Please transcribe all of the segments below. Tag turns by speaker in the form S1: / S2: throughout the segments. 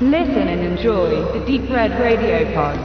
S1: Listen and enjoy the Deep Red Radio Pod.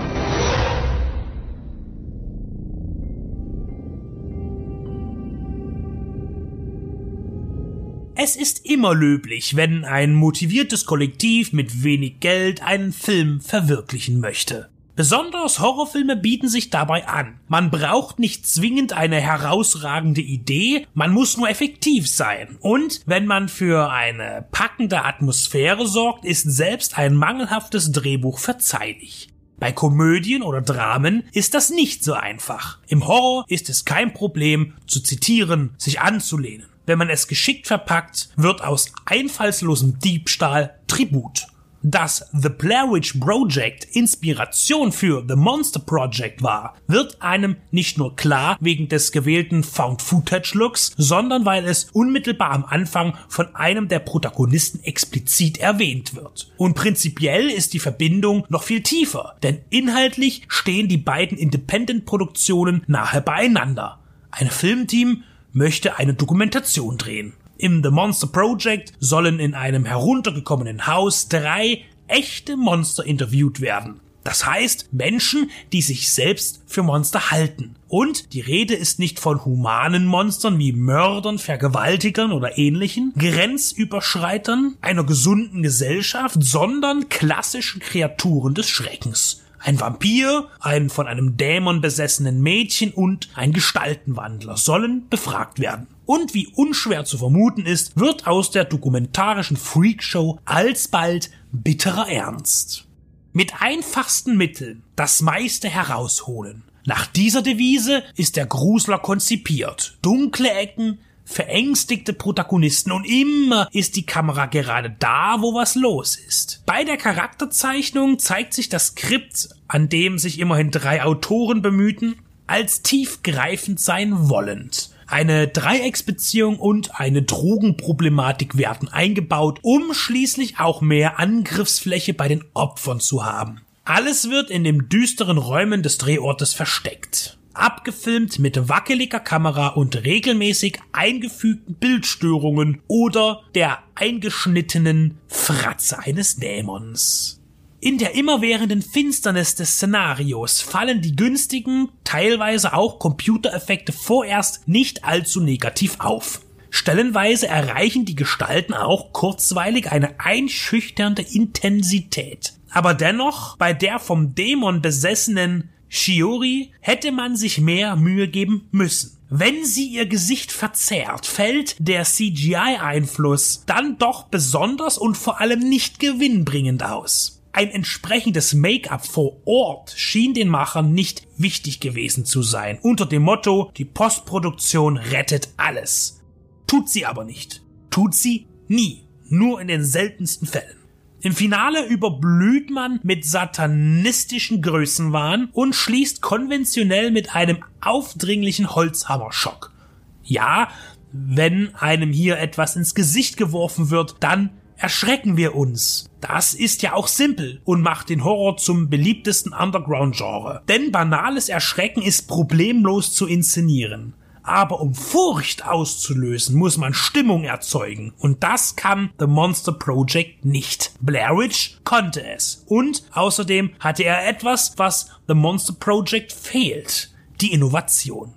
S2: Es ist immer löblich, wenn ein motiviertes Kollektiv mit wenig Geld einen Film verwirklichen möchte. Besonders Horrorfilme bieten sich dabei an. Man braucht nicht zwingend eine herausragende Idee, man muss nur effektiv sein. Und wenn man für eine packende Atmosphäre sorgt, ist selbst ein mangelhaftes Drehbuch verzeihlich. Bei Komödien oder Dramen ist das nicht so einfach. Im Horror ist es kein Problem, zu zitieren, sich anzulehnen. Wenn man es geschickt verpackt, wird aus einfallslosem Diebstahl Tribut dass The Blair Witch Project Inspiration für The Monster Project war, wird einem nicht nur klar wegen des gewählten Found-Footage-Looks, sondern weil es unmittelbar am Anfang von einem der Protagonisten explizit erwähnt wird. Und prinzipiell ist die Verbindung noch viel tiefer, denn inhaltlich stehen die beiden Independent-Produktionen nahe beieinander. Ein Filmteam möchte eine Dokumentation drehen. Im The Monster Project sollen in einem heruntergekommenen Haus drei echte Monster interviewt werden. Das heißt Menschen, die sich selbst für Monster halten. Und die Rede ist nicht von humanen Monstern wie Mördern, Vergewaltigern oder ähnlichen, Grenzüberschreitern einer gesunden Gesellschaft, sondern klassischen Kreaturen des Schreckens. Ein Vampir, ein von einem Dämon besessenen Mädchen und ein Gestaltenwandler sollen befragt werden. Und wie unschwer zu vermuten ist, wird aus der dokumentarischen Freakshow alsbald bitterer Ernst. Mit einfachsten Mitteln das meiste herausholen. Nach dieser Devise ist der Grusler konzipiert. Dunkle Ecken, verängstigte Protagonisten und immer ist die Kamera gerade da, wo was los ist. Bei der Charakterzeichnung zeigt sich das Skript, an dem sich immerhin drei Autoren bemühten, als tiefgreifend sein wollend. Eine Dreiecksbeziehung und eine Drogenproblematik werden eingebaut, um schließlich auch mehr Angriffsfläche bei den Opfern zu haben. Alles wird in den düsteren Räumen des Drehortes versteckt. Abgefilmt mit wackeliger Kamera und regelmäßig eingefügten Bildstörungen oder der eingeschnittenen Fratze eines Dämons. In der immerwährenden Finsternis des Szenarios fallen die günstigen, teilweise auch Computereffekte vorerst nicht allzu negativ auf. Stellenweise erreichen die Gestalten auch kurzweilig eine einschüchternde Intensität. Aber dennoch, bei der vom Dämon besessenen Shiori hätte man sich mehr Mühe geben müssen. Wenn sie ihr Gesicht verzerrt, fällt der CGI-Einfluss dann doch besonders und vor allem nicht gewinnbringend aus. Ein entsprechendes Make-up vor Ort schien den Machern nicht wichtig gewesen zu sein, unter dem Motto, die Postproduktion rettet alles. Tut sie aber nicht. Tut sie nie. Nur in den seltensten Fällen. Im Finale überblüht man mit satanistischen Größenwahn und schließt konventionell mit einem aufdringlichen Holzhammerschock. Ja, wenn einem hier etwas ins Gesicht geworfen wird, dann erschrecken wir uns. Das ist ja auch simpel und macht den Horror zum beliebtesten Underground-Genre. Denn banales Erschrecken ist problemlos zu inszenieren. Aber um Furcht auszulösen, muss man Stimmung erzeugen. Und das kann The Monster Project nicht. Blair Witch konnte es. Und außerdem hatte er etwas, was The Monster Project fehlt. Die Innovation.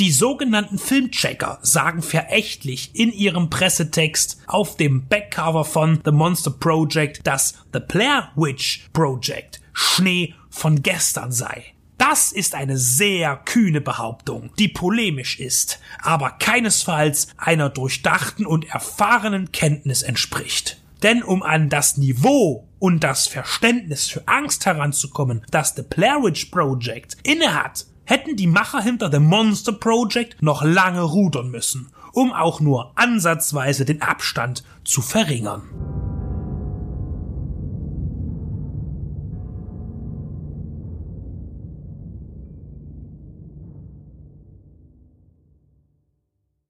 S2: Die sogenannten Filmchecker sagen verächtlich in ihrem Pressetext auf dem Backcover von The Monster Project, dass The Blair Witch Project Schnee von gestern sei. Das ist eine sehr kühne Behauptung, die polemisch ist, aber keinesfalls einer durchdachten und erfahrenen Kenntnis entspricht. Denn um an das Niveau und das Verständnis für Angst heranzukommen, das The Blair Witch Project innehat, hätten die Macher hinter The Monster Project noch lange rudern müssen, um auch nur ansatzweise den Abstand zu verringern.